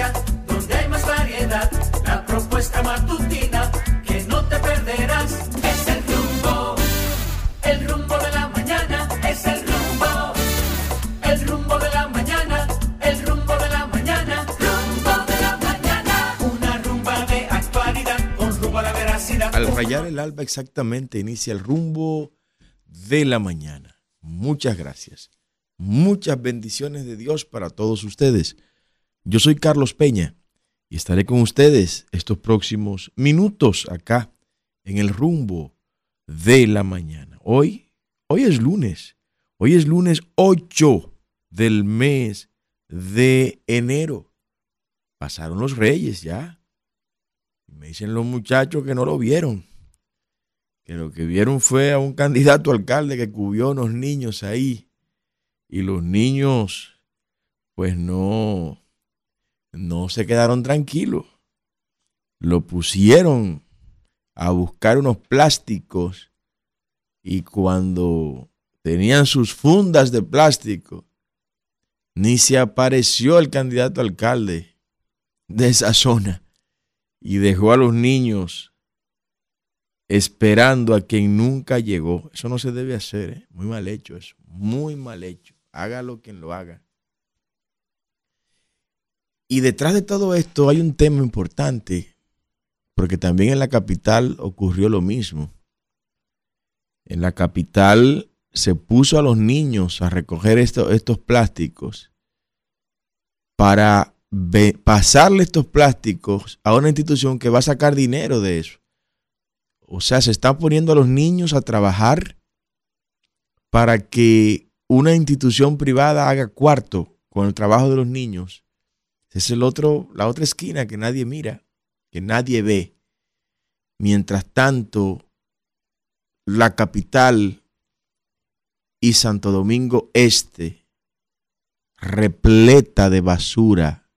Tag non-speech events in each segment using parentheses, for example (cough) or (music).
frecuencia, donde hay más variedad. La propuesta matutina que no te perderás. Es el rumbo, el rumbo de la mañana. Es el rumbo, el rumbo de la mañana. El rumbo de la mañana. Rumbo de la mañana. Una rumba de actualidad con rumbo a la veracidad. Al rayar el alba exactamente inicia el rumbo de la mañana. Muchas gracias. Muchas bendiciones de Dios para todos ustedes. Yo soy Carlos Peña y estaré con ustedes estos próximos minutos acá en el rumbo de la mañana. Hoy, hoy es lunes. Hoy es lunes 8 del mes de enero. Pasaron los reyes ya. Me dicen los muchachos que no lo vieron. Que lo que vieron fue a un candidato alcalde que cubrió a unos niños ahí. Y los niños, pues no, no se quedaron tranquilos. Lo pusieron a buscar unos plásticos y cuando tenían sus fundas de plástico, ni se apareció el candidato alcalde de esa zona y dejó a los niños esperando a quien nunca llegó. Eso no se debe hacer, ¿eh? muy mal hecho eso, muy mal hecho. Hágalo quien lo haga. Y detrás de todo esto hay un tema importante, porque también en la capital ocurrió lo mismo. En la capital se puso a los niños a recoger estos plásticos para pasarle estos plásticos a una institución que va a sacar dinero de eso. O sea, se están poniendo a los niños a trabajar para que una institución privada haga cuarto con el trabajo de los niños es el otro, la otra esquina que nadie mira, que nadie ve. Mientras tanto, la capital y Santo Domingo Este repleta de basura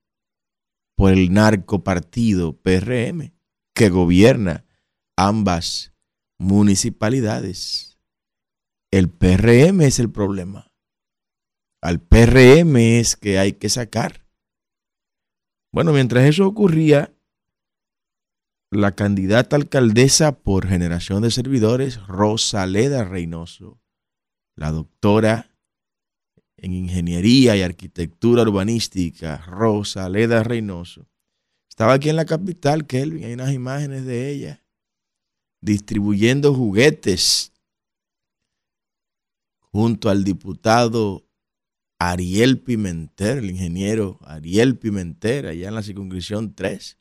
por el narcopartido PRM que gobierna ambas municipalidades. El PRM es el problema. Al PRM es que hay que sacar. Bueno, mientras eso ocurría, la candidata alcaldesa por generación de servidores, Rosaleda Reynoso, la doctora en ingeniería y arquitectura urbanística, Rosaleda Reynoso, estaba aquí en la capital, Kelvin, hay unas imágenes de ella, distribuyendo juguetes junto al diputado Ariel Pimentel, el ingeniero Ariel Pimentel, allá en la circunscripción 3.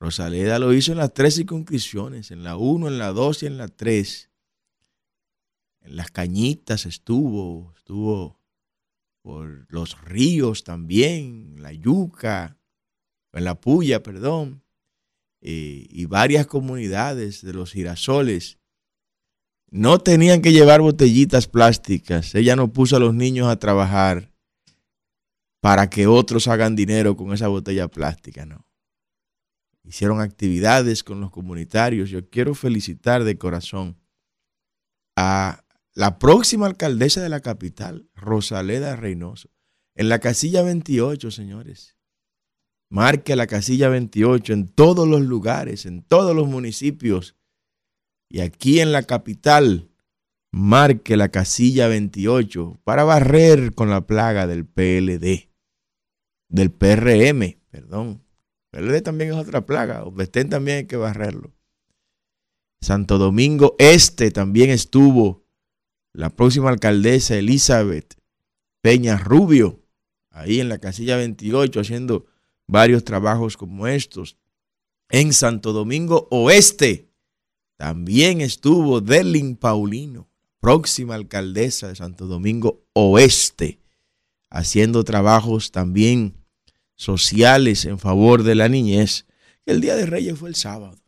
Rosaleda lo hizo en las tres circunscripciones, en la 1, en la 2 y en la 3. En las cañitas estuvo, estuvo por los ríos también, la yuca, en la puya, perdón, eh, y varias comunidades de los girasoles no tenían que llevar botellitas plásticas. Ella no puso a los niños a trabajar para que otros hagan dinero con esa botella plástica, no. Hicieron actividades con los comunitarios. Yo quiero felicitar de corazón a la próxima alcaldesa de la capital, Rosaleda Reynoso, en la casilla 28, señores. Marque la casilla 28 en todos los lugares, en todos los municipios. Y aquí en la capital, marque la casilla 28 para barrer con la plaga del PLD del PRM, perdón. PLD también es otra plaga. Bestén también hay que barrerlo. Santo Domingo Este también estuvo la próxima alcaldesa Elizabeth Peña Rubio, ahí en la casilla 28, haciendo varios trabajos como estos. En Santo Domingo Oeste también estuvo Delin Paulino, próxima alcaldesa de Santo Domingo Oeste, haciendo trabajos también sociales en favor de la niñez, el Día de Reyes fue el sábado.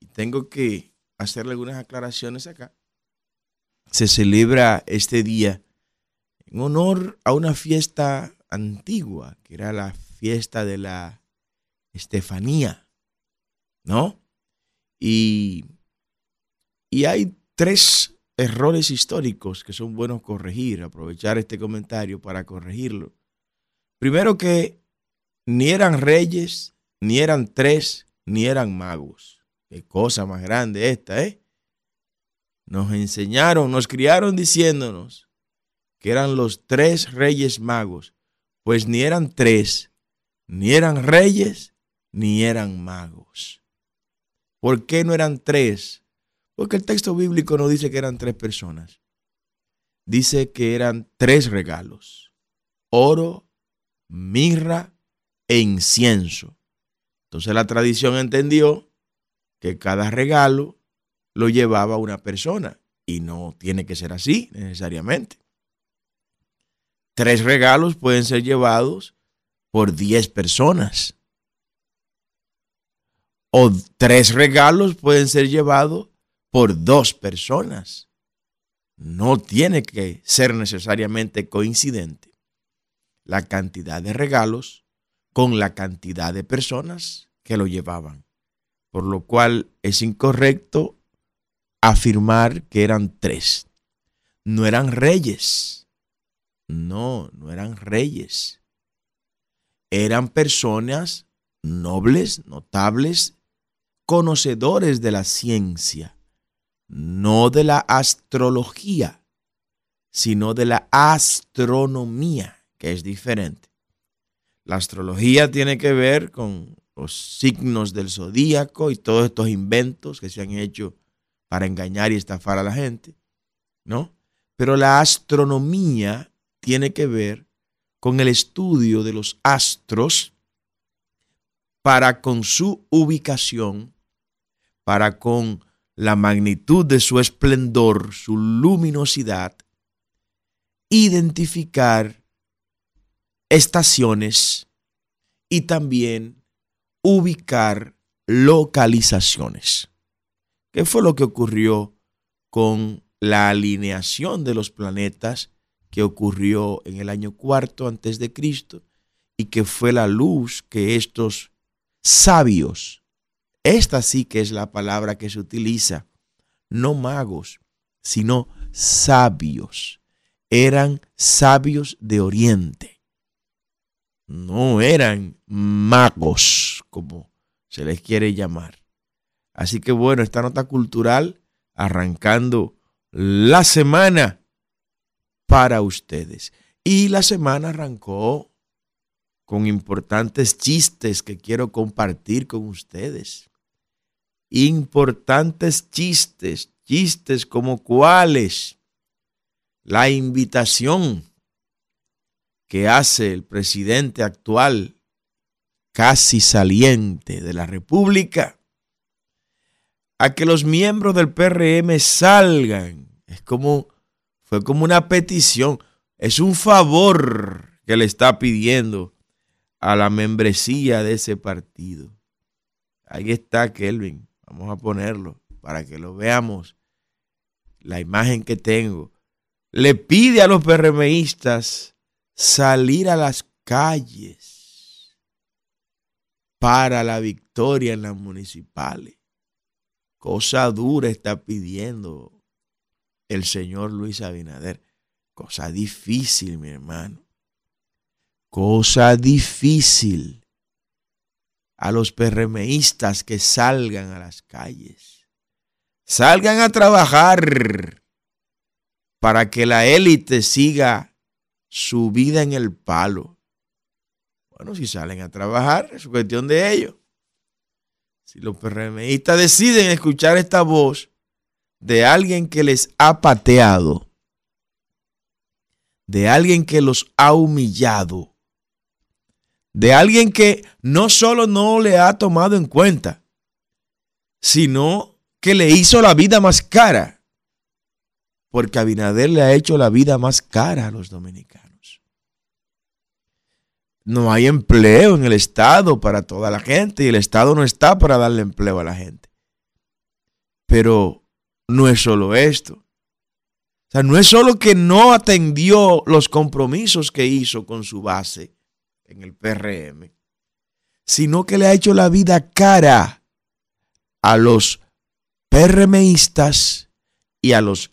Y tengo que hacerle algunas aclaraciones acá. Se celebra este día en honor a una fiesta antigua, que era la fiesta de la Estefanía, ¿no? Y, y hay tres errores históricos que son buenos corregir, aprovechar este comentario para corregirlo. Primero que ni eran reyes, ni eran tres, ni eran magos. Qué cosa más grande esta, ¿eh? Nos enseñaron, nos criaron diciéndonos que eran los tres reyes magos, pues ni eran tres, ni eran reyes, ni eran magos. ¿Por qué no eran tres? Porque el texto bíblico no dice que eran tres personas. Dice que eran tres regalos. Oro, mirra e incienso. Entonces la tradición entendió que cada regalo lo llevaba una persona y no tiene que ser así necesariamente. Tres regalos pueden ser llevados por diez personas. O tres regalos pueden ser llevados por dos personas. No tiene que ser necesariamente coincidente la cantidad de regalos con la cantidad de personas que lo llevaban. Por lo cual es incorrecto afirmar que eran tres. No eran reyes. No, no eran reyes. Eran personas nobles, notables, conocedores de la ciencia, no de la astrología, sino de la astronomía, que es diferente. La astrología tiene que ver con los signos del zodíaco y todos estos inventos que se han hecho para engañar y estafar a la gente, ¿no? Pero la astronomía tiene que ver con el estudio de los astros para con su ubicación, para con la magnitud de su esplendor, su luminosidad, identificar estaciones y también ubicar localizaciones. ¿Qué fue lo que ocurrió con la alineación de los planetas que ocurrió en el año cuarto antes de Cristo y que fue la luz que estos sabios, esta sí que es la palabra que se utiliza, no magos, sino sabios, eran sabios de Oriente, no eran magos como se les quiere llamar. Así que bueno, esta nota cultural arrancando la semana para ustedes. Y la semana arrancó con importantes chistes que quiero compartir con ustedes. Importantes chistes, chistes como cuáles. La invitación que hace el presidente actual, casi saliente de la República, a que los miembros del PRM salgan. Es como, fue como una petición, es un favor que le está pidiendo a la membresía de ese partido. Ahí está Kelvin, vamos a ponerlo para que lo veamos, la imagen que tengo. Le pide a los PRMistas salir a las calles para la victoria en las municipales. Cosa dura está pidiendo el señor Luis Abinader. Cosa difícil, mi hermano. Cosa difícil. A los PRMistas que salgan a las calles. Salgan a trabajar para que la élite siga su vida en el palo. Bueno, si salen a trabajar, es cuestión de ellos. Si los PRMistas deciden escuchar esta voz de alguien que les ha pateado, de alguien que los ha humillado, de alguien que no solo no le ha tomado en cuenta, sino que le hizo la vida más cara, porque Abinader le ha hecho la vida más cara a los dominicanos. No hay empleo en el Estado para toda la gente y el Estado no está para darle empleo a la gente. Pero no es solo esto. O sea, no es solo que no atendió los compromisos que hizo con su base en el PRM, sino que le ha hecho la vida cara a los PRMistas y a los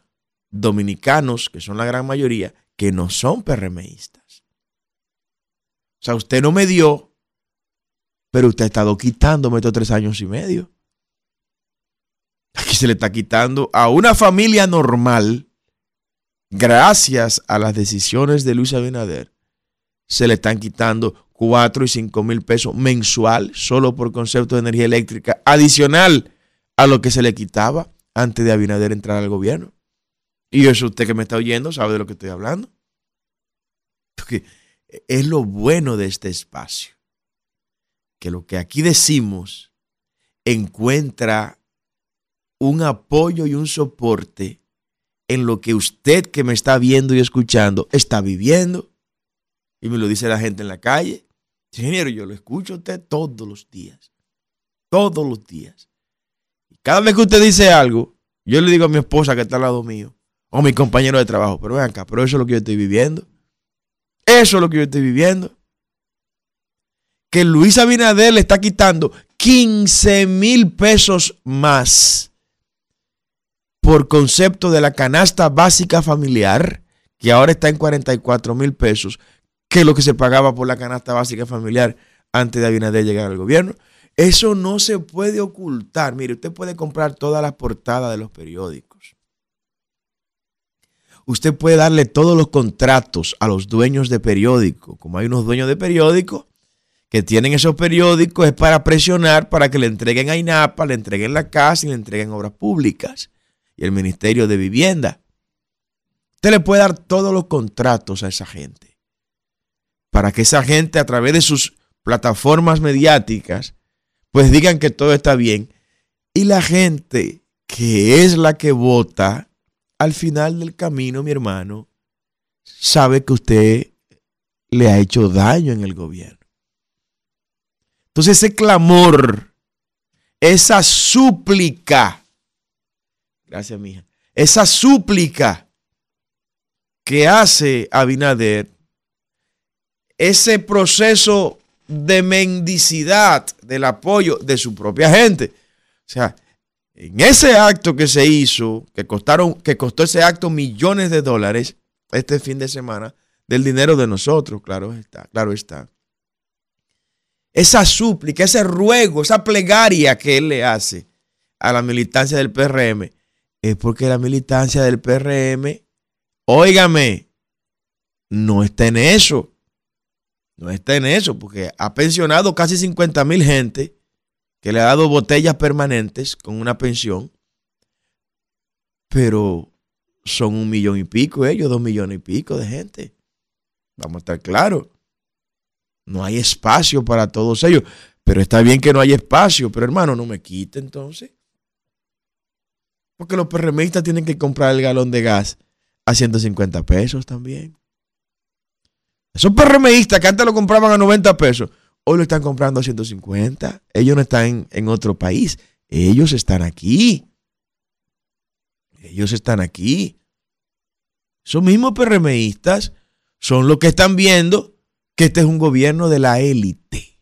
dominicanos, que son la gran mayoría, que no son PRMistas. O sea, usted no me dio Pero usted ha estado quitándome estos tres años y medio. Aquí se le está quitando a una familia normal, gracias a las decisiones de Luis Abinader, se le están quitando 4 y 5 mil pesos mensual solo por concepto de energía eléctrica, adicional a lo que se le quitaba antes de Abinader entrar al gobierno. Y eso usted que me está oyendo sabe de lo que estoy hablando. Porque es lo bueno de este espacio. Que lo que aquí decimos encuentra un apoyo y un soporte en lo que usted que me está viendo y escuchando está viviendo. Y me lo dice la gente en la calle. Ingeniero, yo lo escucho a usted todos los días. Todos los días. Y cada vez que usted dice algo, yo le digo a mi esposa que está al lado mío, o mi compañero de trabajo, pero ven acá, pero eso es lo que yo estoy viviendo. Eso es lo que yo estoy viviendo. Que Luis Abinader le está quitando 15 mil pesos más por concepto de la canasta básica familiar, que ahora está en 44 mil pesos, que es lo que se pagaba por la canasta básica familiar antes de Abinader llegar al gobierno. Eso no se puede ocultar. Mire, usted puede comprar todas las portadas de los periódicos. Usted puede darle todos los contratos a los dueños de periódicos. Como hay unos dueños de periódicos que tienen esos periódicos, es para presionar para que le entreguen a INAPA, le entreguen la casa y le entreguen obras públicas y el Ministerio de Vivienda. Usted le puede dar todos los contratos a esa gente para que esa gente a través de sus plataformas mediáticas pues digan que todo está bien. Y la gente que es la que vota al final del camino, mi hermano, sabe que usted le ha hecho daño en el gobierno. Entonces ese clamor, esa súplica Gracias, mija. Esa súplica que hace Abinader, ese proceso de mendicidad del apoyo de su propia gente. O sea, en ese acto que se hizo, que costaron, que costó ese acto millones de dólares este fin de semana, del dinero de nosotros, claro está, claro está. Esa súplica, ese ruego, esa plegaria que él le hace a la militancia del PRM, es porque la militancia del PRM, óigame, no está en eso. No está en eso, porque ha pensionado casi 50 mil gente que le ha dado botellas permanentes con una pensión, pero son un millón y pico ellos, dos millones y pico de gente. Vamos a estar claros. No hay espacio para todos ellos, pero está bien que no haya espacio, pero hermano, no me quite entonces. Porque los PRMistas tienen que comprar el galón de gas a 150 pesos también. Esos PRMistas que antes lo compraban a 90 pesos, hoy lo están comprando a 150. Ellos no están en, otro país. Ellos están aquí. Ellos están aquí. Esos mismos PRMistas son los que están viendo que este es un gobierno de la élite.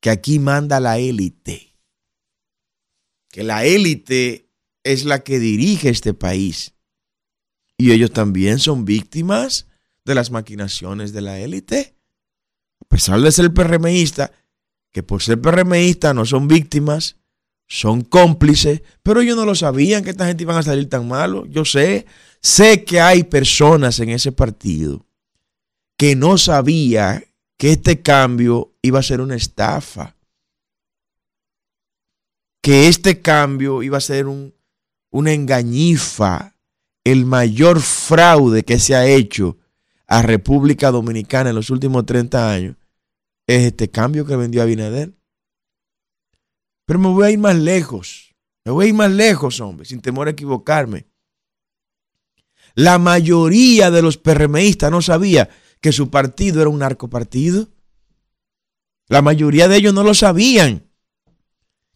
Que aquí manda la élite que la élite es la que dirige este país. Y ellos también son víctimas de las maquinaciones de la élite. A pesar de ser PRMista, que por ser PRMista no son víctimas, son cómplices, pero ellos no lo sabían que esta gente iban a salir tan malo. Yo sé, sé que hay personas en ese partido que no sabía que este cambio iba a ser una estafa que este cambio iba a ser un, una engañifa, el mayor fraude que se ha hecho a República Dominicana en los últimos 30 años, es este cambio que vendió Abinader. Pero me voy a ir más lejos, me voy a ir más lejos, hombre, sin temor a equivocarme. La mayoría de los PRMistas no sabía que su partido era un narcopartido. La mayoría de ellos no lo sabían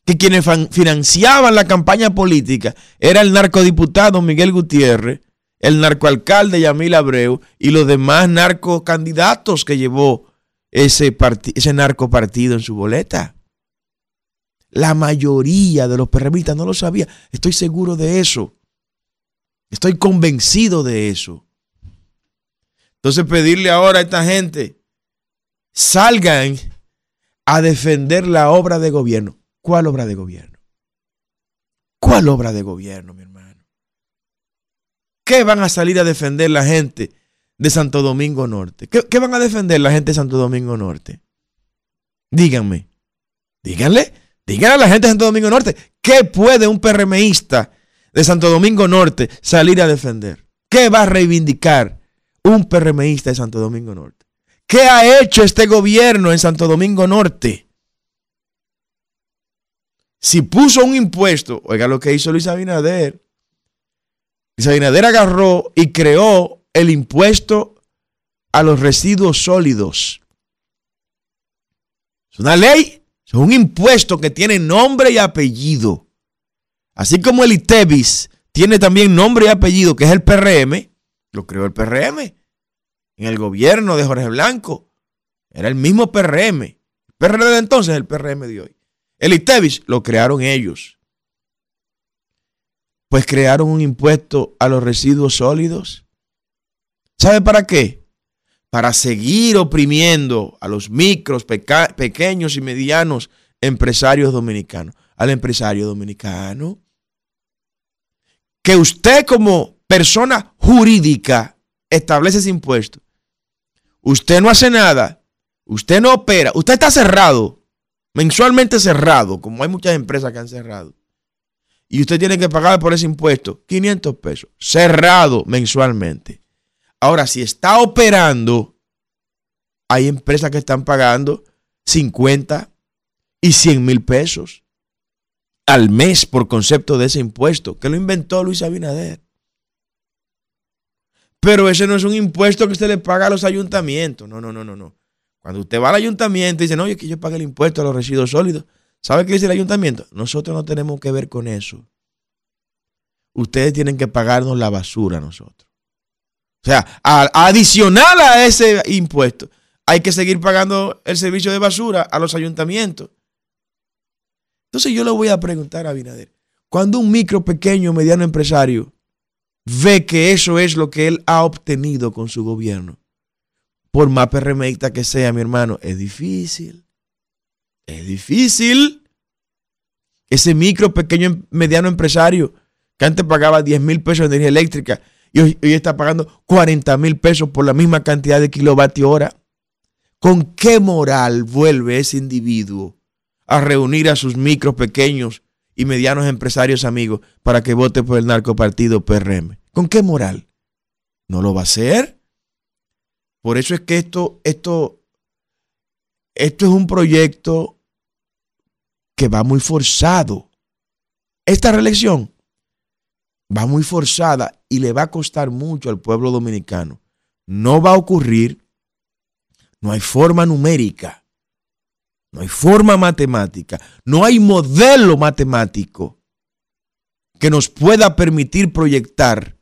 que quienes financiaban la campaña política era el narcodiputado Miguel Gutiérrez, el narcoalcalde Yamil Abreu y los demás narcocandidatos que llevó ese, ese narcopartido en su boleta. La mayoría de los perremistas no lo sabía. Estoy seguro de eso. Estoy convencido de eso. Entonces pedirle ahora a esta gente, salgan a defender la obra de gobierno. ¿Cuál obra de gobierno? ¿Cuál obra de gobierno, mi hermano? ¿Qué van a salir a defender la gente de Santo Domingo Norte? ¿Qué, van a defender la gente de Santo Domingo Norte? Díganme. Díganle. Díganle a la gente de Santo Domingo Norte. ¿Qué puede un PRMista de Santo Domingo Norte salir a defender? ¿Qué va a reivindicar un PRMista de Santo Domingo Norte? ¿Qué ha hecho este gobierno en Santo Domingo Norte? Si puso un impuesto, oiga lo que hizo Luis Abinader. Luis Abinader agarró y creó el impuesto a los residuos sólidos. Es una ley, es un impuesto que tiene nombre y apellido. Así como el ITEVIS tiene también nombre y apellido, que es el PRM, lo creó el PRM en el gobierno de Jorge Blanco. Era el mismo PRM. El PRM de entonces, el PRM de hoy. El ITEVIS lo crearon ellos. Pues crearon un impuesto a los residuos sólidos. ¿Sabe para qué? Para seguir oprimiendo a los micros, pequeños y medianos empresarios dominicanos. Al empresario dominicano. Que usted como persona jurídica establece ese impuesto. Usted no hace nada. Usted no opera. Usted está cerrado mensualmente cerrado, como hay muchas empresas que han cerrado, y usted tiene que pagar por ese impuesto 500 pesos, cerrado mensualmente. Ahora, si está operando, hay empresas que están pagando 50 y 100 mil pesos al mes por concepto de ese impuesto, que lo inventó Luis Abinader. Pero ese no es un impuesto que usted le paga a los ayuntamientos. No, no, no, no, no. Cuando usted va al ayuntamiento y dice, no, yo que yo pague el impuesto a los residuos sólidos, ¿sabe qué dice el ayuntamiento? Nosotros no tenemos que ver con eso. Ustedes tienen que pagarnos la basura a nosotros. O sea, adicional a ese impuesto, hay que seguir pagando el servicio de basura a los ayuntamientos. Entonces yo le voy a preguntar a Binader, cuando un micro, pequeño, mediano empresario ve que eso es lo que él ha obtenido con su gobierno, por más perremeita que sea, mi hermano, es difícil. Es difícil. Ese micro, pequeño, mediano empresario que antes pagaba 10 mil pesos de energía eléctrica y hoy, está pagando 40 mil pesos por la misma cantidad de kilovatio hora. ¿Con qué moral vuelve ese individuo a reunir a sus micros, pequeños y medianos empresarios amigos para que vote por el narcopartido PRM? ¿Con qué moral? ¿No lo va a hacer? Por eso es que esto, esto, esto es un proyecto que va muy forzado. Esta reelección va muy forzada y le va a costar mucho al pueblo dominicano. No va a ocurrir, no hay forma numérica, no hay forma matemática, no hay modelo matemático que nos pueda permitir proyectar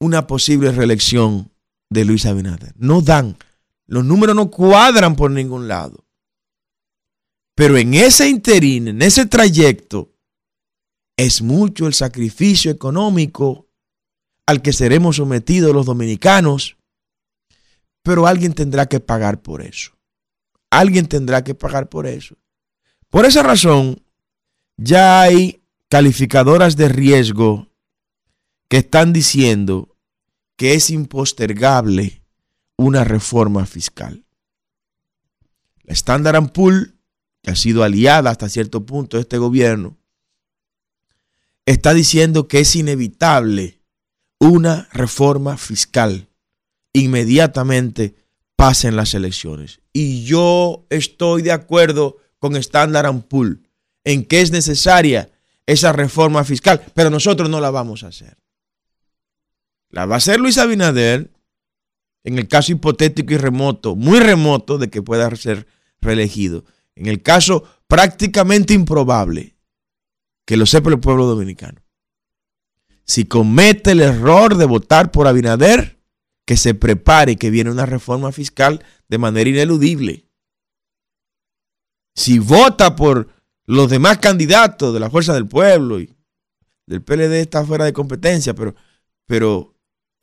una posible reelección de Luis Abinader. No dan. Los números no cuadran por ningún lado. Pero en ese interín, en ese trayecto, es mucho el sacrificio económico al que seremos sometidos los dominicanos. Pero alguien tendrá que pagar por eso. Alguien tendrá que pagar por eso. Por esa razón, ya hay calificadoras de riesgo que están diciendo que es impostergable una reforma fiscal. La Standard Poor's, que ha sido aliada hasta cierto punto de este gobierno, está diciendo que es inevitable una reforma fiscal. Inmediatamente pasen las elecciones. Y yo estoy de acuerdo con Standard Poor's en que es necesaria esa reforma fiscal, pero nosotros no la vamos a hacer. La va a hacer Luis Abinader en el caso hipotético y remoto, muy remoto de que pueda ser reelegido. En el caso prácticamente improbable, que lo sepa el pueblo dominicano. Si comete el error de votar por Abinader, que se prepare que viene una reforma fiscal de manera ineludible. Si vota por los demás candidatos de la Fuerza del Pueblo y del PLD está fuera de competencia, pero, pero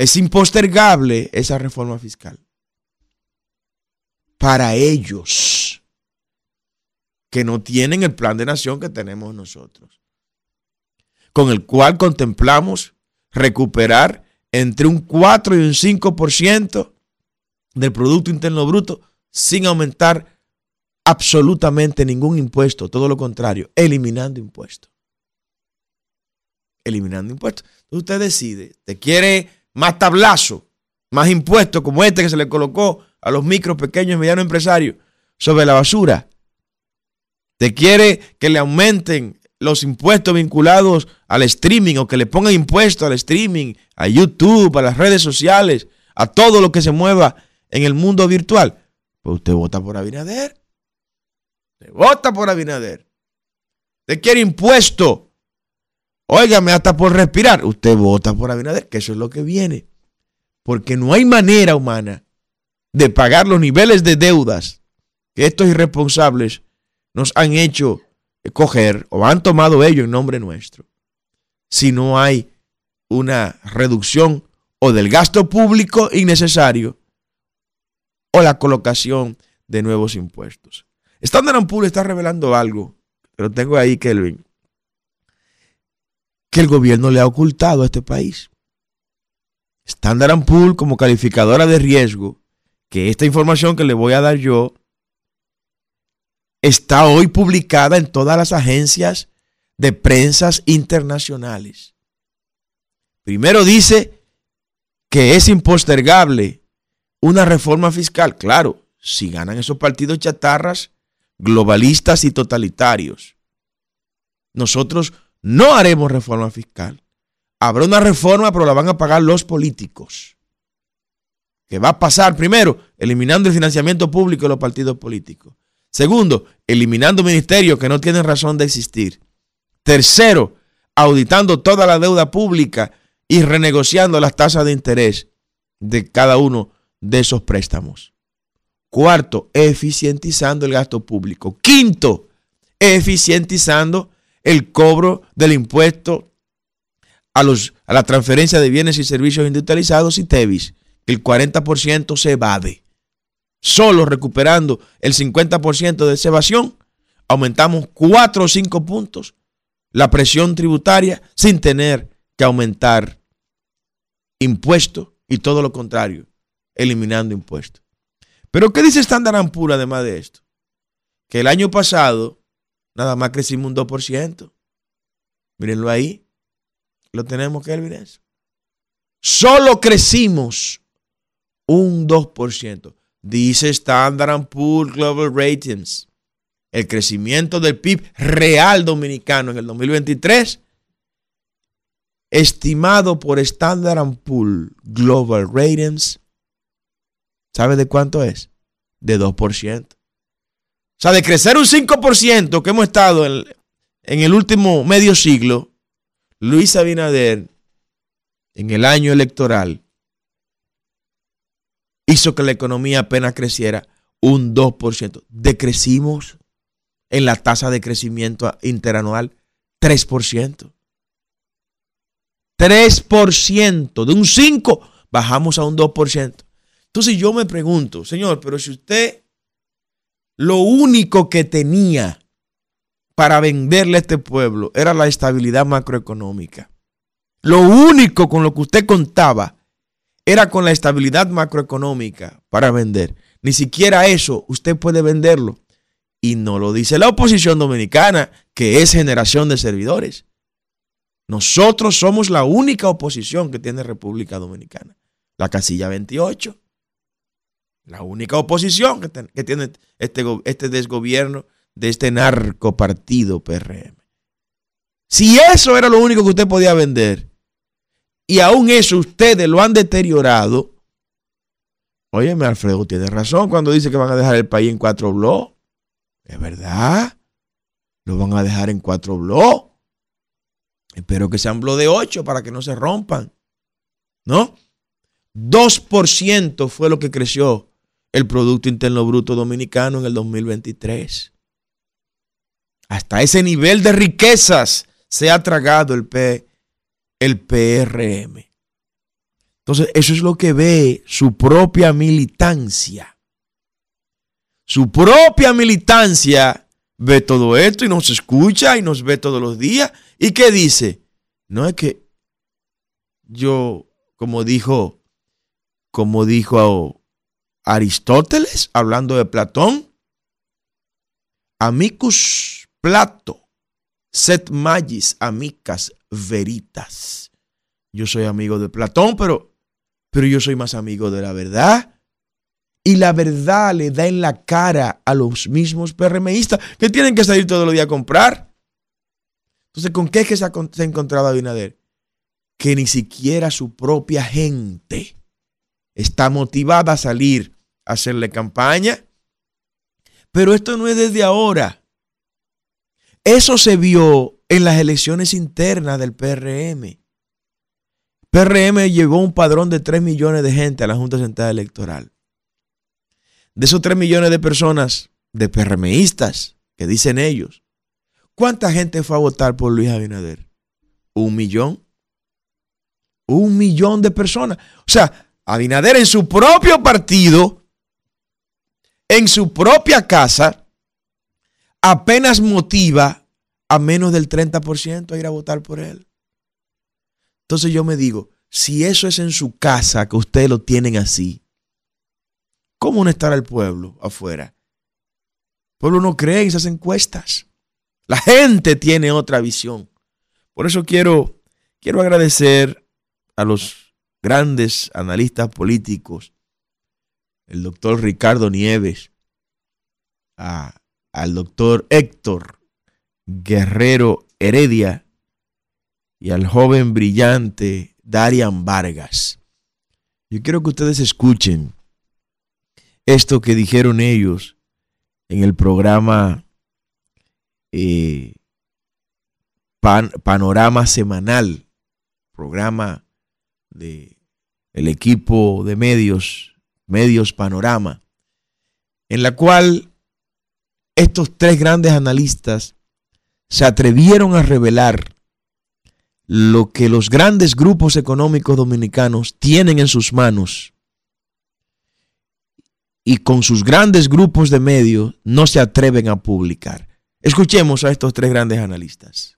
es impostergable esa reforma fiscal. Para ellos. que no tienen el plan de nación que tenemos nosotros, con el cual contemplamos recuperar entre un 4 y un 5% del Producto Interno Bruto sin aumentar absolutamente ningún impuesto, todo lo contrario, eliminando impuestos. Eliminando impuestos. usted decide, te quiere más tablazo, más impuestos como este que se le colocó a los micros, pequeños y medianos empresarios sobre la basura. Te quiere que le aumenten los impuestos vinculados al streaming o que le pongan impuestos al streaming, a YouTube, a las redes sociales, a todo lo que se mueva en el mundo virtual. Pues usted vota por Abinader. Usted vota por Abinader. Usted quiere impuesto. Óigame, hasta por respirar. Usted vota por Abinader, que eso es lo que viene. Porque no hay manera humana de pagar los niveles de deudas que estos irresponsables nos han hecho coger o han tomado ellos en nombre nuestro si no hay una reducción o del gasto público innecesario o la colocación de nuevos impuestos. Standard Poor's está revelando algo, pero tengo ahí, Kelvin, que el gobierno le ha ocultado a este país. Standard Poor's como calificadora de riesgo, que esta información que le voy a dar yo está hoy publicada en todas las agencias de prensas internacionales. Primero dice que es impostergable una reforma fiscal. Claro, si ganan esos partidos chatarras, globalistas y totalitarios. Nosotros no haremos reforma fiscal. Habrá una reforma, pero la van a pagar los políticos. Que va a pasar primero eliminando el financiamiento público de los partidos políticos. Segundo, eliminando ministerios que no tienen razón de existir. Tercero, auditando toda la deuda pública y renegociando las tasas de interés de cada uno de esos préstamos. Cuarto, eficientizando el gasto público. Quinto, eficientizando el cobro del impuesto a, los, a la transferencia de bienes y servicios industrializados y TEVIS. El 40% se evade solo recuperando el 50% de esa evasión, aumentamos 4 o 5 puntos la presión tributaria sin tener que aumentar impuestos y todo lo contrario, eliminando impuestos. Pero ¿qué dice Standard Poor's además de esto? Que el año pasado nada más crecimos un 2%. Mírenlo ahí. Lo tenemos, Kelvin. Eso. Solo crecimos un 2%. Dice Standard Poor's Global Ratings, el crecimiento del PIB real dominicano en el 2023, estimado por Standard Poor's Global Ratings, ¿sabe de cuánto es? De 2%. O sea, de crecer un 5% que hemos estado en, en el último medio siglo, Luis Abinader, en el año electoral, hizo que la economía apenas creciera un 2%. Decrecimos en la tasa de crecimiento interanual 3%. 3%. De un 5 bajamos a un 2%. Entonces yo me pregunto, señor, pero si usted lo único que tenía para venderle a este pueblo era la estabilidad macroeconómica. Lo único con lo que usted contaba era con la estabilidad macroeconómica para vender. Ni siquiera eso usted puede venderlo. Y no lo dice la oposición dominicana, que es generación de servidores. Nosotros somos la única oposición que tiene República Dominicana. La casilla 28. La única oposición que, tiene este, este desgobierno de este narcopartido PRM. Si eso era lo único que usted podía vender, y aún eso ustedes lo han deteriorado. Óyeme, Alfredo tiene razón cuando dice que van a dejar el país en cuatro bloques. Es verdad. Lo van a dejar en cuatro bloques. Espero que sean bloques de ocho para que no se rompan. ¿No? 2% fue lo que creció el Producto Interno Bruto Dominicano en el 2023. Hasta ese nivel de riquezas se ha tragado el P el PRM. Entonces, eso es lo que ve su propia militancia. Su propia militancia ve todo esto y nos escucha y nos ve todos los días. ¿Y qué dice? No es que yo, como dijo, como dijo Aristóteles, hablando de Platón, amicus Plato, set magis amicas veritas. Yo soy amigo de Platón, pero, pero yo soy más amigo de la verdad. Y la verdad le da en la cara a los mismos PRMistas que tienen que salir todos los días a comprar. Entonces, ¿con qué es que se ha, se ha encontrado Abinader? Que ni siquiera su propia gente está motivada a salir a hacerle campaña. Pero esto no es desde ahora. Eso se vio en las elecciones internas del PRM. PRM llevó un padrón de 3 millones de gente a la Junta Central Electoral. De esos 3 millones de personas, de PRMistas, que dicen ellos, ¿cuánta gente fue a votar por Luis Abinader? ¿Un millón? Un millón de personas. O sea, Abinader en su propio partido, en su propia casa, apenas motiva a menos del 30% a ir a votar por él. Entonces yo me digo, si eso es en su casa, que ustedes lo tienen así, ¿cómo no estará el pueblo afuera? El pueblo no cree en esas encuestas. La gente tiene otra visión. Por eso quiero, quiero agradecer a los grandes analistas políticos, el doctor Ricardo Nieves, al doctor Héctor Guerrero Heredia y al joven brillante Darian Vargas. Yo quiero que ustedes escuchen esto que dijeron ellos en el programa eh, Panorama Semanal, programa de el equipo de medios, Medios Panorama, en la cual estos tres grandes analistas se atrevieron a revelar lo que los grandes grupos económicos dominicanos tienen en sus manos y con sus grandes grupos de medios no se atreven a publicar. Escuchemos a estos tres grandes analistas.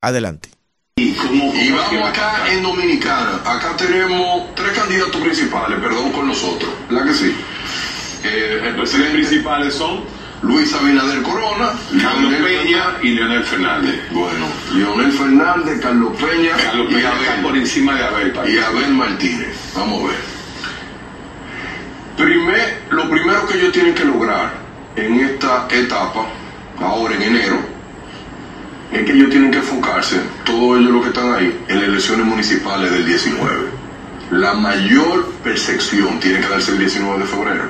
Adelante. Y, vamos acá en Dominicana. Acá tenemos tres candidatos principales, perdón con nosotros. ¿La que sí? Eh, los tres principales son Luis Abinader Corona, Carlos Peña y Leonel Fernández. Bueno, Leonel Fernández, Carlos Peña, Carlos Peña y Abel, por encima de Abel. Y Abel Martínez. Vamos a ver. Primer, lo primero que ellos tienen que lograr en esta etapa, ahora en enero, es que ellos tienen que enfocarse, todos ellos los que están ahí, en las elecciones municipales del 19. La mayor percepción tiene que darse el 19 de febrero.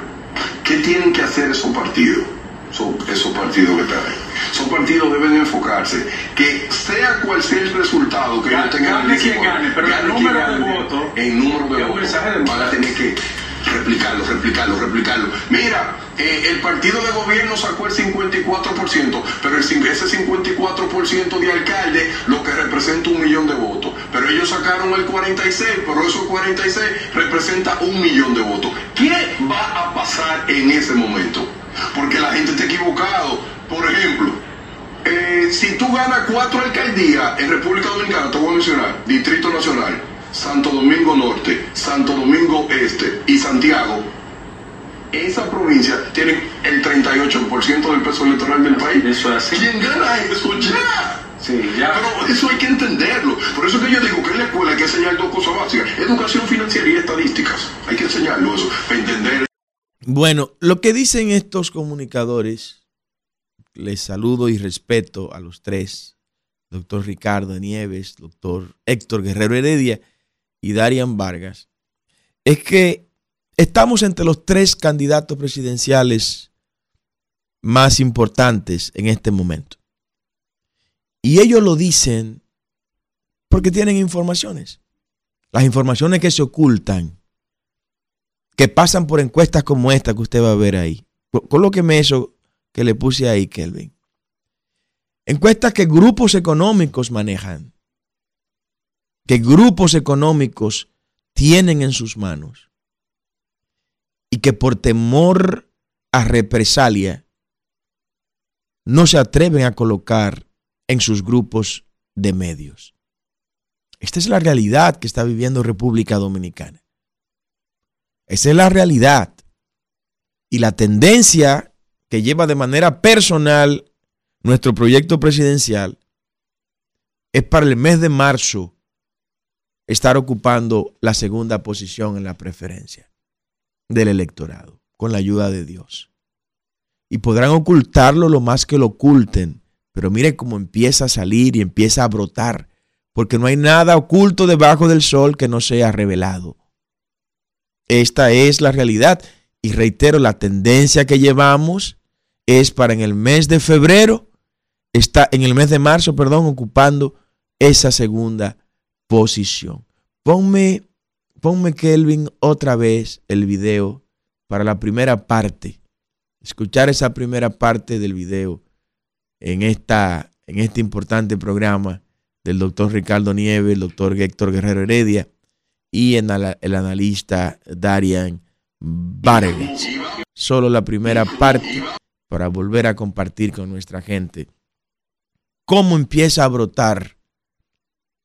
¿Qué tienen que hacer esos partidos? Esos, partidos que están ahí. Esos partidos deben enfocarse que sea cual sea el resultado que ellos tengan el 19, gane, pero el número de votos, el número de votos, van a tener que replicarlo, replicarlo, replicarlo. Mira, eh, el partido de gobierno sacó el 54%, pero el, ese 54% de alcalde lo que representa un millón de votos. Pero ellos sacaron el 46, pero esos 46 representa un millón de votos. ¿Qué va a pasar en ese momento? Porque la gente está equivocado. Por ejemplo, eh, si tú ganas cuatro alcaldías en República Dominicana, te voy a mencionar, Distrito Nacional, Santo Domingo Norte, Santo Domingo Este y Santiago, esa provincia tiene el 38% del peso electoral del país. Eso es así. ¿Quién gana eso ya? Sí, ya. Pero eso hay que entenderlo. Por eso que yo digo que en la escuela hay que enseñar dos cosas básicas. Educación financiera y estadísticas. Hay que enseñarlo eso para entender. Bueno, lo que dicen estos comunicadores, les saludo y respeto a los tres, doctor Ricardo Nieves, doctor Héctor Guerrero Heredia, y Darian Vargas, es que estamos entre los tres candidatos presidenciales más importantes en este momento. Y ellos lo dicen porque tienen informaciones. Las informaciones que se ocultan, que pasan por encuestas como esta que usted va a ver ahí. Colóqueme eso que le puse ahí, Kelvin. Encuestas que grupos económicos manejan que grupos económicos tienen en sus manos y que por temor a represalia no se atreven a colocar en sus grupos de medios. Esta es la realidad que está viviendo República Dominicana. Esa es la realidad. Y la tendencia que lleva de manera personal nuestro proyecto presidencial es para el mes de marzo estar ocupando la segunda posición en la preferencia del electorado, con la ayuda de Dios. Y podrán ocultarlo lo más que lo oculten, pero mire cómo empieza a salir y empieza a brotar, porque no hay nada oculto debajo del sol que no sea revelado. Esta es la realidad. Y reitero, la tendencia que llevamos es para en el mes de febrero, está en el mes de marzo, perdón, ocupando esa segunda posición. Ponme, Kelvin otra vez el video para la primera parte. Escuchar esa primera parte del video en, esta, en este importante programa del doctor Ricardo Nieves, el doctor Héctor Guerrero Heredia y en el analista Darian Barevich. Solo la primera parte para volver a compartir con nuestra gente cómo empieza a brotar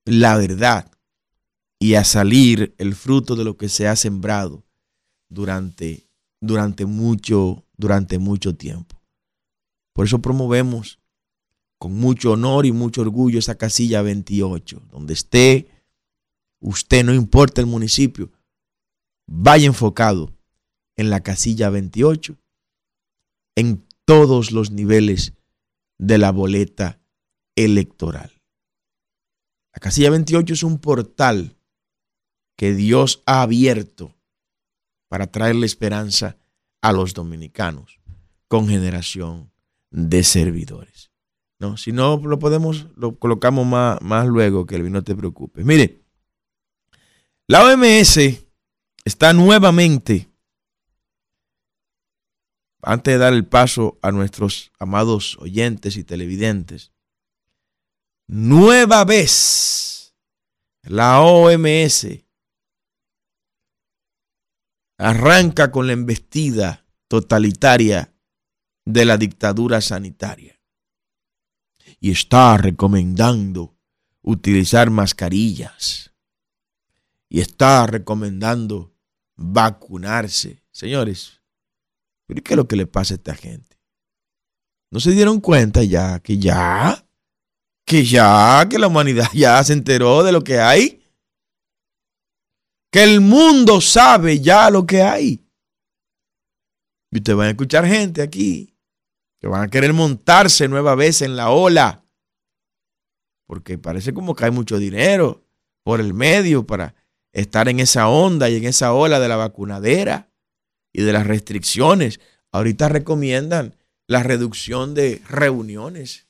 la verdad y a salir el fruto de lo que se ha sembrado durante, durante, mucho, durante mucho tiempo. Por eso promovemos con mucho honor y mucho orgullo esa casilla 28, donde esté usted, no importa el municipio, vaya enfocado en la casilla 28, en todos los niveles de la boleta electoral. La casilla 28 es un portal que Dios ha abierto para traerle esperanza a los dominicanos con generación de servidores. No, si no lo podemos, lo colocamos más, más luego, que no te preocupes. Mire, la OMS está nuevamente, antes de dar el paso a nuestros amados oyentes y televidentes, nueva vez la OMS arranca con la embestida totalitaria de la dictadura sanitaria y está recomendando utilizar mascarillas y está recomendando vacunarse. Señores, ¿pero qué es lo que le pasa a esta gente? ¿No se dieron cuenta ya que ya que ya, que la humanidad (laughs) ya se enteró de lo que hay. Que el mundo sabe ya lo que hay. Y ustedes van a escuchar gente aquí que van a querer montarse nueva vez en la ola. Porque parece como que hay mucho dinero por el medio para estar en esa onda y en esa ola de la vacunadera y de las restricciones. Ahorita recomiendan la reducción de reuniones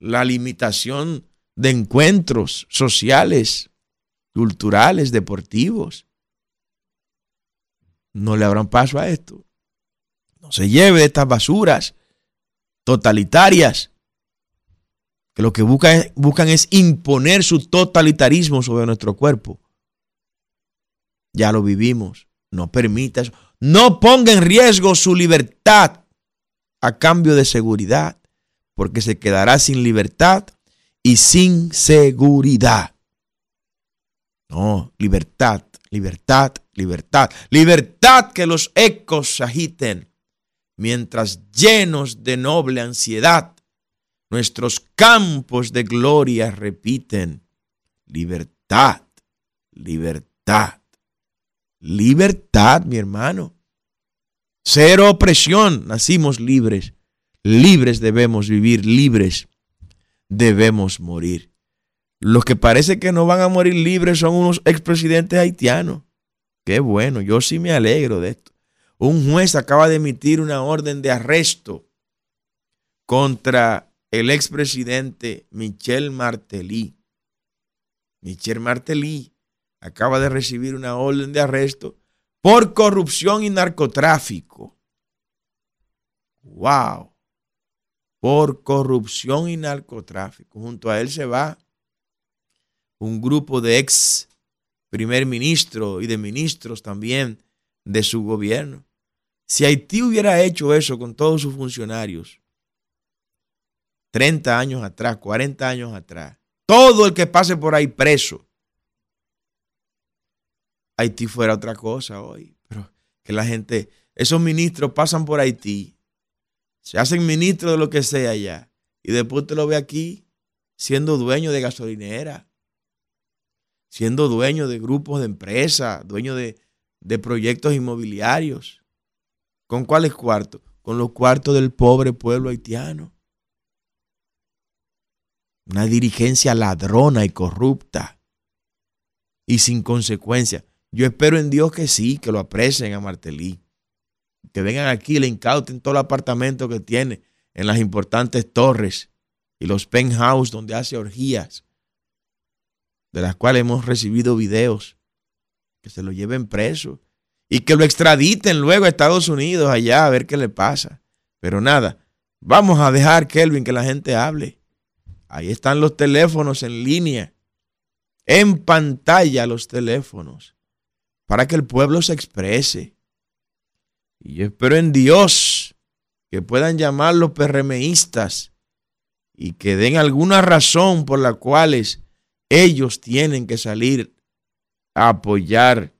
la limitación de encuentros sociales, culturales, deportivos. No le abran paso a esto. No se lleve estas basuras totalitarias que lo que buscan, buscan es imponer su totalitarismo sobre nuestro cuerpo. Ya lo vivimos. No permita eso. No ponga en riesgo su libertad a cambio de seguridad porque se quedará sin libertad y sin seguridad. No, libertad, libertad, libertad. Libertad que los ecos agiten, mientras llenos de noble ansiedad, nuestros campos de gloria repiten. Libertad, libertad, libertad, mi hermano. Cero opresión, nacimos libres libres debemos vivir, libres debemos morir. Los que parece que no van a morir libres son unos expresidentes haitianos. Qué bueno, yo sí me alegro de esto. Un juez acaba de emitir una orden de arresto contra el expresidente Michel Martelly. Michel Martelly acaba de recibir una orden de arresto por corrupción y narcotráfico. ¡Wow! Por corrupción y narcotráfico. Junto a él se va un grupo de ex primer ministro y de ministros también de su gobierno. Si Haití hubiera hecho eso con todos sus funcionarios, 30 años atrás, 40 años atrás. Todo el que pase por ahí preso. Haití fuera otra cosa hoy. Pero que la gente, esos ministros pasan por Haití, se hacen ministros de lo que sea allá. Y después te lo ve aquí siendo dueño de gasolinera, siendo dueño de grupos de empresas, dueño de, de proyectos inmobiliarios. ¿Con cuáles cuartos? Con los cuartos del pobre pueblo haitiano. Una dirigencia ladrona y corrupta y sin consecuencia. Yo espero en Dios que sí, que lo aprecien a Martelí. Que vengan aquí le incauten todo el apartamento que tiene en las importantes torres y los penthouse donde hace orgías, de las cuales hemos recibido videos, que se lo lleven preso y que lo extraditen luego a Estados Unidos allá a ver qué le pasa. Pero nada, vamos a dejar, Kelvin, que la gente hable. Ahí están los teléfonos en línea, en pantalla los teléfonos, para que el pueblo se exprese. Y yo espero en Dios que puedan llamar los PRMistas y que den alguna razón por la cual ellos tienen que salir a apoyar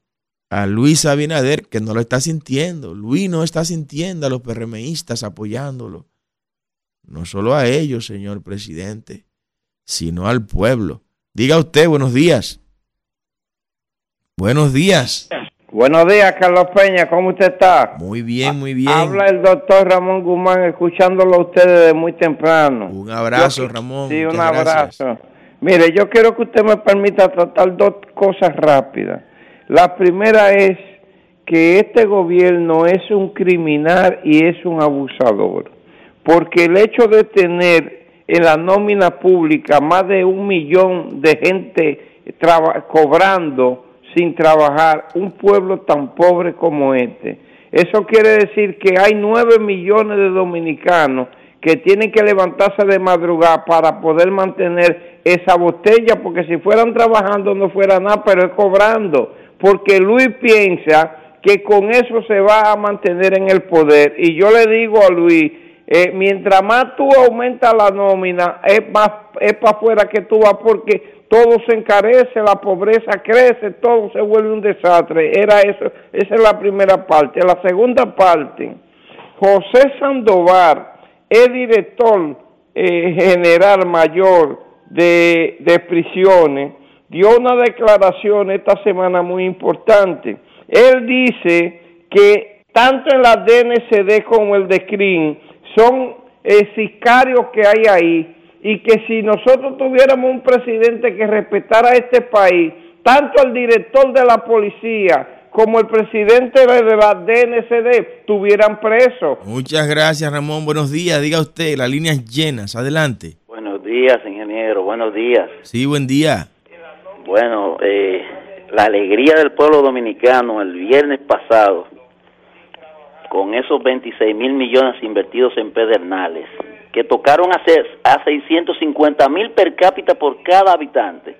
a Luis Abinader, que no lo está sintiendo. Luis no está sintiendo a los PRMistas apoyándolo. No solo a ellos, señor presidente, sino al pueblo. Diga usted, buenos días. Buenos días. Buenos días, Carlos Peña, ¿cómo usted está? Muy bien, muy bien. Habla el doctor Ramón Guzmán, escuchándolo a usted desde muy temprano. Un abrazo, Yo- Ramón. Sí, un gracias. abrazo. Mire, yo quiero que usted me permita tratar dos cosas rápidas. La primera es que este gobierno es un criminal y es un abusador, porque el hecho de tener en la nómina pública más de un millón de gente cobrando sin trabajar, un pueblo tan pobre como este, eso quiere decir que hay nueve millones de dominicanos que tienen que levantarse de madrugada para poder mantener esa botella, porque si fueran trabajando no fuera nada, pero es cobrando, porque Luis piensa que con eso se va a mantener en el poder. Y yo le digo a Luis, eh, mientras más tú aumentas la nómina, es más es para afuera que tú vas, porque todo se encarece, la pobreza crece, todo se vuelve un desastre. Era eso, esa es la primera parte. La segunda parte, José Sandoval es director eh, general mayor de, de prisiones, dio una declaración esta semana muy importante. Él dice que tanto en la DNCD como el de CRIM son eh, sicarios que hay ahí y que si nosotros tuviéramos un presidente que respetara este país, tanto el director de la policía como el presidente de la DNCD tuvieran preso. Muchas gracias, Ramón. Buenos días. Diga usted, las líneas llenas. Adelante. Buenos días, ingeniero. Buenos días. Sí, buen día. Bueno, eh, la alegría del pueblo dominicano el viernes pasado, con esos 26 mil millones invertidos en Pedernales, que tocaron a, a 650 mil per cápita por cada habitante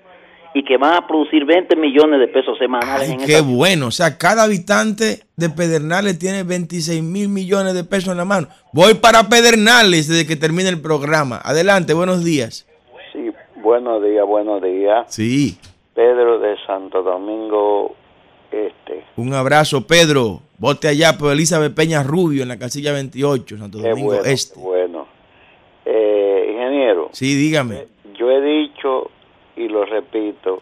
y que van a producir 20 millones de pesos semanales Ay, en qué bueno. O sea, cada habitante de Pedernales tiene 26 mil millones de pesos en la mano. Voy para Pedernales desde que termine el programa. Adelante, buenos días. Sí, buenos días, buenos días. Sí, Pedro de Santo Domingo Este. un abrazo, Pedro. Vote allá por Elizabeth Peña Rubio en la casilla 28, Santo Qué Domingo bueno, Este. qué bueno. Eh, Sí, dígame. yo he dicho y lo repito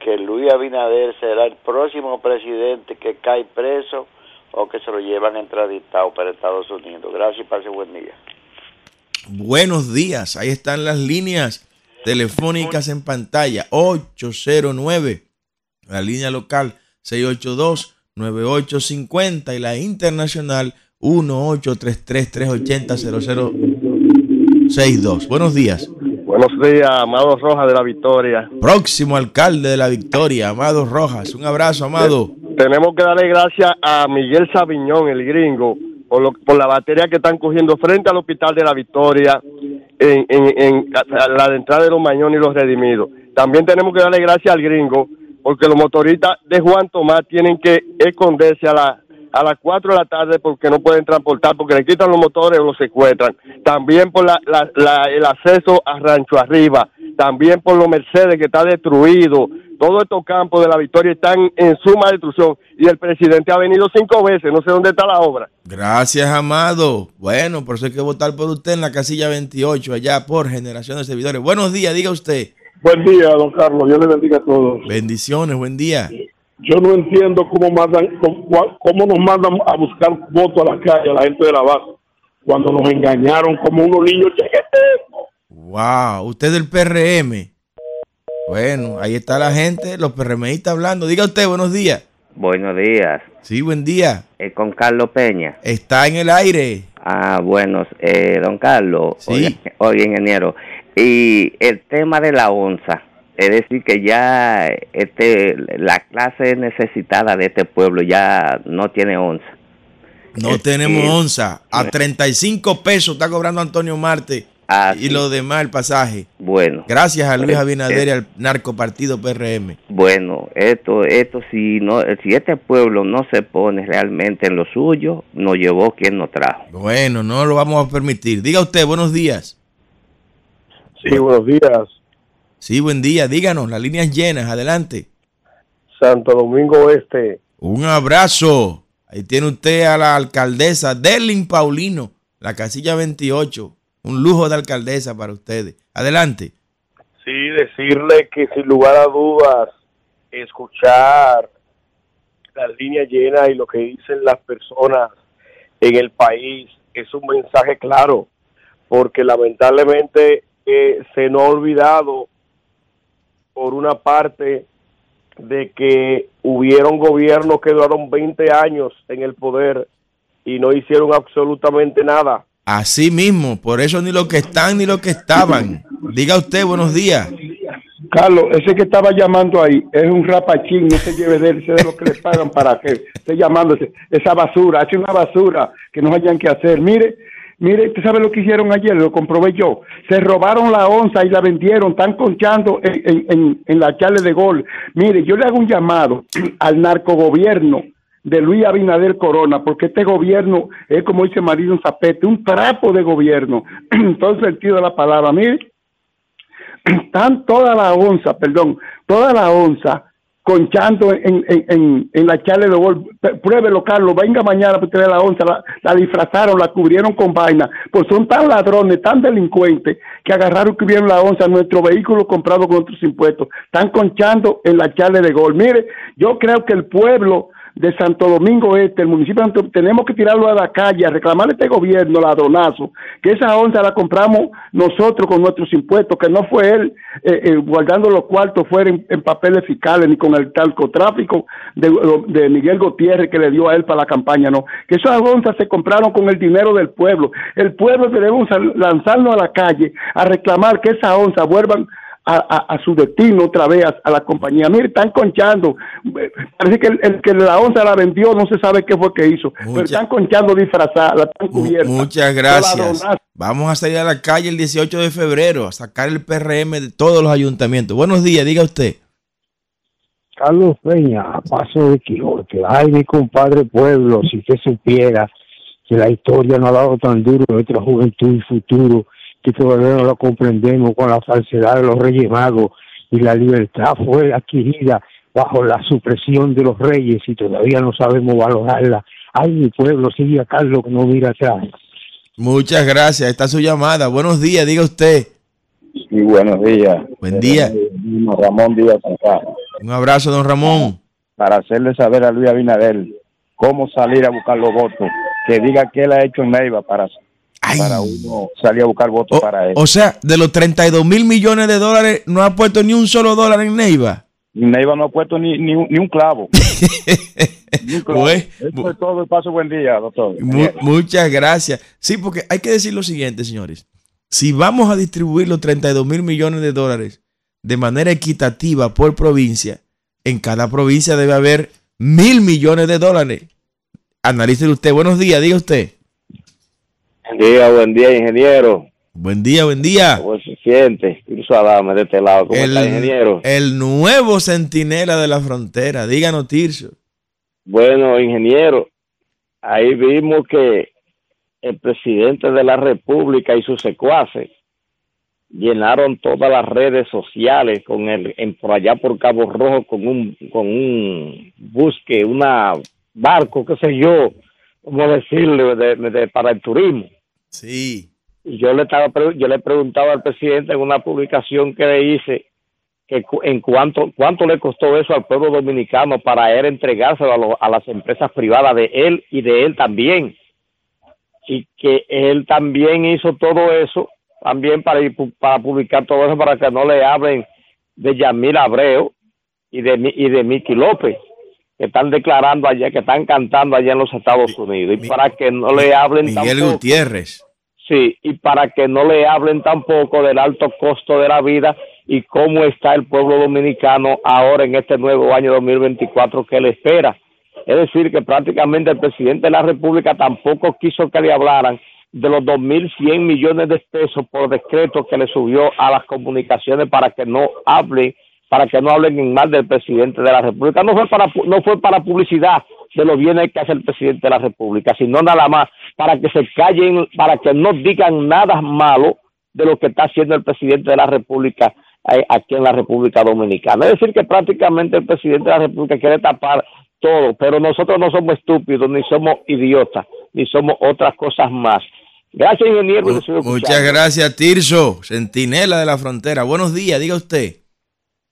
que Luis Abinader será el próximo presidente que cae preso o que se lo llevan extraditado para Estados Unidos. Gracias y pase buen día. Buenos días. Ahí están las líneas telefónicas en pantalla. 809, la línea local 682-9850 y la internacional 1833-380-0062. Buenos días. Buenos días, Amado Rojas de la Victoria. Próximo alcalde de la Victoria, Amado Rojas. Un abrazo, Amado. Tenemos que darle gracias a Miguel Sabiñón, el gringo, por, lo- por la batería que están cogiendo frente al Hospital de la Victoria en, en- en a la de entrada de los Mañones y los Redimidos. También tenemos que darle gracias al gringo porque los motoristas de Juan Tomás tienen que esconderse a la, a las 4 de la tarde porque no pueden transportar, porque le quitan los motores o los secuestran. También por la, la- la- el acceso a Rancho Arriba, también por los Mercedes que está destruido. Todos estos campos de la victoria están en suma destrucción y el presidente ha venido cinco veces, no sé dónde está la obra. Gracias, Amado. Bueno, por eso hay que votar por usted en la casilla 28, allá por Generación de Servidores. Buenos días, diga usted. Buen día, don Carlos. Dios le bendiga a todos. Bendiciones, buen día. Yo no entiendo cómo mandan, cómo, cómo nos mandan a buscar votos a la calle a la gente de la base cuando nos engañaron como unos niños chiquititos. Wow, usted del PRM. Bueno, ahí está la gente, los PRMistas hablando. Diga usted, buenos días. Buenos días, Sí, buen día. eh, con Carlos Peña. Está en el aire. Ah, buenos, eh, don Carlos, Sí. oye, (laughs) oye, ingeniero, y el tema de la onza, es decir, que ya este, la clase necesitada de este pueblo ya no tiene onza. No Es tenemos onza. A 35 pesos está cobrando Antonio Marte Ah, y sí. lo demás el pasaje. Bueno, Gracias a Luis Abinader y eh. al narcopartido PRM. bueno, esto, esto si no, si este pueblo no se pone realmente en lo suyo, nos llevó quien nos trajo. Bueno, no lo vamos a permitir. Diga usted, buenos días. Sí, buenos días. Sí, buen día. Díganos, las líneas llenas, adelante. Santo Domingo Este. Un abrazo. Ahí tiene usted a la alcaldesa Derlin Paulino, la casilla 28. Un lujo de alcaldesa para ustedes. Adelante. Sí, decirle que sin lugar a dudas, escuchar las líneas llenas y lo que dicen las personas en el país es un mensaje claro, porque lamentablemente eh, se nos ha olvidado por una parte de que hubieron gobiernos que duraron 20 años en el poder y no hicieron absolutamente nada. Así mismo, por eso ni los que están ni los que estaban. Diga usted, buenos días. Carlos, ese que estaba llamando ahí es un rapachín, no se lleve de él, ese de lo que le pagan para que esté llamando ese- esa basura, hace una basura que no hayan que hacer. Mire, mire, ¿usted sabe lo que hicieron ayer? Lo comprobé yo. Se robaron la onza y la vendieron, están conchando en, en, en, en la charla de gol. Mire, yo le hago un llamado (clears throat) al narcogobierno de Luis Abinader Corona, porque este gobierno es como dice Marino Zapete, un trapo de gobierno, en todo el sentido de la palabra. Mire, (clears throat) están toda la onza, perdón, toda la onza conchando en, en, en, en la charla de gol. Pruébelo, Carlos, venga mañana vea la onza, la, la disfrazaron, la cubrieron con vaina, pues son tan ladrones, tan delincuentes, que agarraron y cubrieron la onza, nuestro vehículo comprado con otros impuestos, están conchando en la charla de gol. Mire, yo creo que el pueblo de Santo Domingo Este, el municipio de tenemos que tirarlo a la calle, a reclamar a este gobierno ladronazo, que esa onza la compramos nosotros con nuestros impuestos, que no fue él eh, eh, guardando los cuartos fuera en, en papeles fiscales ni con el narcotráfico de, de Miguel Gutiérrez que le dio a él para la campaña, no, que esas onzas se compraron con el dinero del pueblo. El pueblo debemos lanzarnos a la calle a reclamar que esas onzas vuelvan a, a, a, su destino otra vez a, a, la compañía. Mire, están conchando. Parece que el, el, que la onza la vendió, no se sabe qué fue que hizo. Mucha, pero están conchando disfrazada, la están cubierta. Muchas gracias. Vamos a salir a la calle el 18 de febrero a sacar el PRM de todos los ayuntamientos. Buenos días, diga usted. Carlos Peña, a paso de Quijote. Ay, mi compadre pueblo, si usted supiera que la historia no ha dado tan duro a nuestra juventud y futuro que todavía no lo comprendemos con la falsedad de los reyes magos y la libertad fue adquirida bajo la supresión de los reyes y todavía no sabemos valorarla. Ay, mi pueblo, sigue a Carlos que no mira atrás. Muchas gracias, está su llamada. Buenos días, diga usted. Sí, buenos días. Buen día. Ramón Díaz. Un abrazo, don Ramón. Para hacerle saber a Luis Abinader cómo salir a buscar los votos, que diga qué él ha hecho en Neiva para Ay. para uno salir a buscar votos o, para él. O sea, de los 32 mil millones de dólares, no ha puesto ni un solo dólar en Neiva. Neiva no ha puesto ni, ni, un, ni un clavo. (laughs) ni un clavo. Pues, Eso es todo. Paso buen día, doctor. Mu muchas gracias. Sí, porque hay que decir lo siguiente, señores. Si vamos a distribuir los 32 mil millones de dólares de manera equitativa por provincia, en cada provincia debe haber mil millones de dólares. Analícelo usted. Buenos días, diga usted. Buen día, buen día, ingeniero. Buen día, buen día. ¿Cómo se siente? Irso Adame de este lado. ¿Cómo el, está, ingeniero? El nuevo centinela de la frontera. Díganos, Tirso. Bueno, ingeniero, ahí vimos que el presidente de la República y sus secuaces llenaron todas las redes sociales con el en, por allá por Cabo Rojo con un con un busque, una barco, qué sé yo, cómo decirle, de- de- para el turismo. Sí. Yo le estaba yo le preguntaba al presidente en una publicación que le hice que en cuánto cuánto le costó eso al pueblo dominicano para él entregárselo a, a las empresas privadas de él y de él también y que él también hizo todo eso también para para publicar todo eso para que no le hablen de Yamil Abreu y de y de Miki López que están declarando allá que están cantando allá en los Estados Unidos y para que no le hablen Miguel tampoco Gutiérrez. Sí, y para que no le hablen tampoco del alto costo de la vida y cómo está el pueblo dominicano ahora en este nuevo año 2024 que le espera. Es decir, que prácticamente el presidente de la República tampoco quiso que le hablaran de los 2.100 millones de pesos por decreto que le subió a las comunicaciones para que no hablen para que no hablen en mal del presidente de la República. No fue para no fue para publicidad de los bienes que hace el presidente de la República, sino nada más para que se callen, para que no digan nada malo de lo que está haciendo el presidente de la República eh, aquí en la República Dominicana. Es decir, que prácticamente el presidente de la República quiere tapar todo, pero nosotros no somos estúpidos, ni somos idiotas, ni somos otras cosas más. Gracias, ingeniero. Muchas gracias, Tirso, centinela de la frontera. Buenos días, diga usted.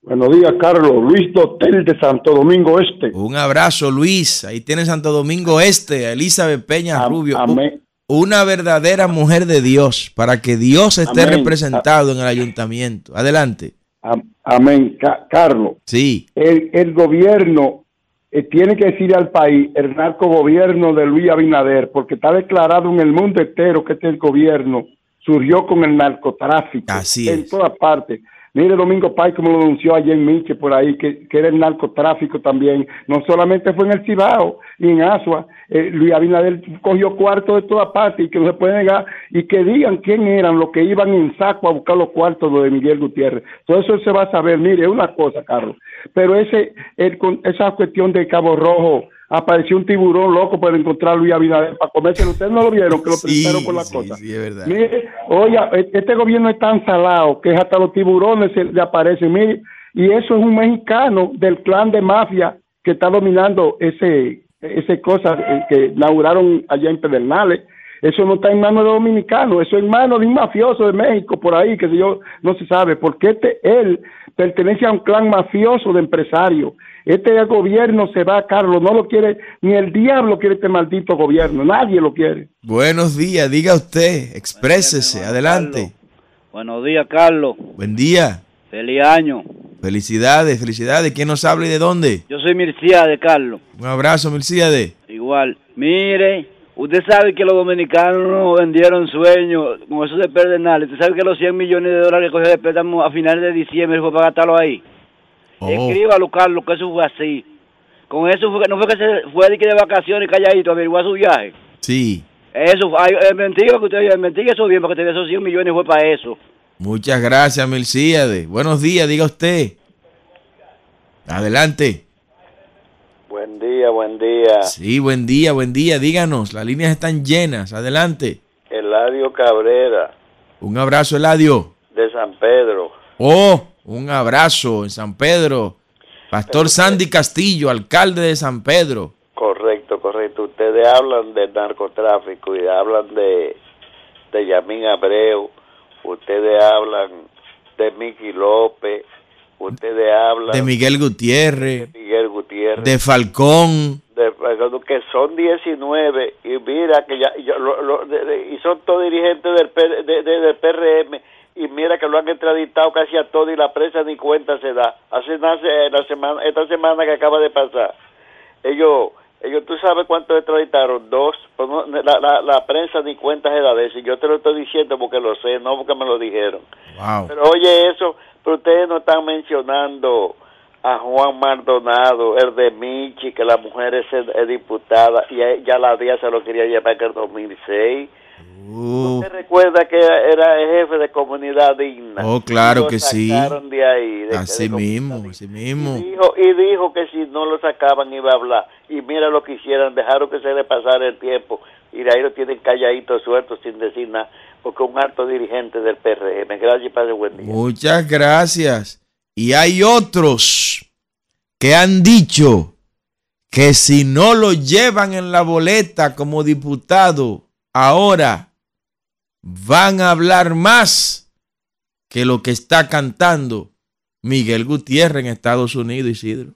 Buenos días, Carlos. Luis Dotel de Santo Domingo Este. Un abrazo, Luis. Ahí tiene Santo Domingo Este, Elizabeth Peña Rubio. amén. Una verdadera mujer de Dios, para que Dios esté Amén. representado en el ayuntamiento. Adelante. Am- Amén. Ca- Carlos. Sí. El, el gobierno eh, tiene que decir al país el narcogobierno de Luis Abinader, porque está declarado en el mundo entero que este gobierno surgió con el narcotráfico. Así En es. todas partes. Mire Domingo Pay como lo denunció ayer en Miche por ahí, que, que era el narcotráfico también. No solamente fue en el Cibao ni en Asua. Eh, Luis Abinader cogió cuartos de todas partes y que no se puede negar y que digan quién eran los que iban en saco a buscar los cuartos de Miguel Gutiérrez. Todo eso se va a saber. Mire, una cosa, Carlos. Pero ese, el, esa cuestión de Cabo Rojo, apareció un tiburón loco para encontrar a Luis Abinader para comérselo. Ustedes no lo vieron, que lo Sí, por la sí, cosa. sí, es verdad. Mire, oiga, e- este gobierno es tan salado que hasta los tiburones se le aparecen. Mire, y eso es un mexicano del clan de mafia que está dominando ese ese cosa eh, que inauguraron allá en Pedernales. Eso no está en manos de dominicanos, eso es en manos de un mafioso de México por ahí, que si yo no se sabe, porque este él pertenece a un clan mafioso de empresarios. Este gobierno se va, Carlos, no lo quiere, ni el diablo quiere este maldito gobierno, nadie lo quiere. Buenos días, diga usted, exprésese, adelante. Buenos días, Carlos. Buen día. Feliz año. Felicidades, felicidades. ¿Quién nos habla y de dónde? Yo soy Mircía de Carlos. Un abrazo, Milcíade. Igual. Mire, usted sabe que los dominicanos vendieron sueños con eso de Pedernales. Usted sabe que los 100 millones de dólares que cogió de préstamo a finales de diciembre fue para gastarlo ahí. Oh. Escríbalo, Carlos, que eso fue así. Con eso fue, no fue que se fue de, que de vacaciones calladito a averiguar su viaje. Sí. Eso, ay, es mentira que usted es mentira eso bien, porque te esos 100 millones fue para eso. Muchas gracias, Milcíade. Buenos días, diga usted. Adelante. Buen día, buen día. Sí, buen día, buen día. Díganos, las líneas están llenas. Adelante. Eladio Cabrera, Un abrazo, Eladio. de San Pedro. Oh, un abrazo en San Pedro. Pastor Sandy Castillo, alcalde de San Pedro. Correcto, correcto. Ustedes hablan del narcotráfico y hablan de, de Yamín Abreu. Ustedes hablan de Miki López. Ustedes hablan De Miguel Gutiérrez, de Miguel Gutiérrez. de Falcón. de- que son 19 y mira que ya, ya lo- lo- de- de- y son todos dirigentes del, del PRM y mira que lo han extraditado casi a todo y la prensa ni cuenta se da hace nace la semana esta semana que acaba de pasar ellos ellos tú sabes cuántos extraditaron dos pues no, la, la, la prensa ni cuenta se da de eso y yo te lo estoy diciendo porque lo sé no porque me lo dijeron Wow. pero oye eso, pero ustedes no están mencionando a Juan Maldonado, el de Michi, que la mujer es, es diputada y ya la DIA se lo quería llevar en el 2006. Uh, ¿Usted recuerda que era el jefe de comunidad digna. Oh, claro Lo que sí. sacaron de ahí. de- Así de- mismo, así mismo. Dijo, y dijo que si no lo sacaban iba a hablar. Y mira lo que hicieron, dejaron que se le pasara el tiempo. Y de ahí lo tienen calladito, suelto, sin decir nada. Porque un alto dirigente del PRM. Gracias día. Muchas gracias. Y hay otros que han dicho que si no lo llevan en la boleta como diputado, ahora van a hablar más que lo que está cantando Miguel Gutiérrez en Estados Unidos, Isidro.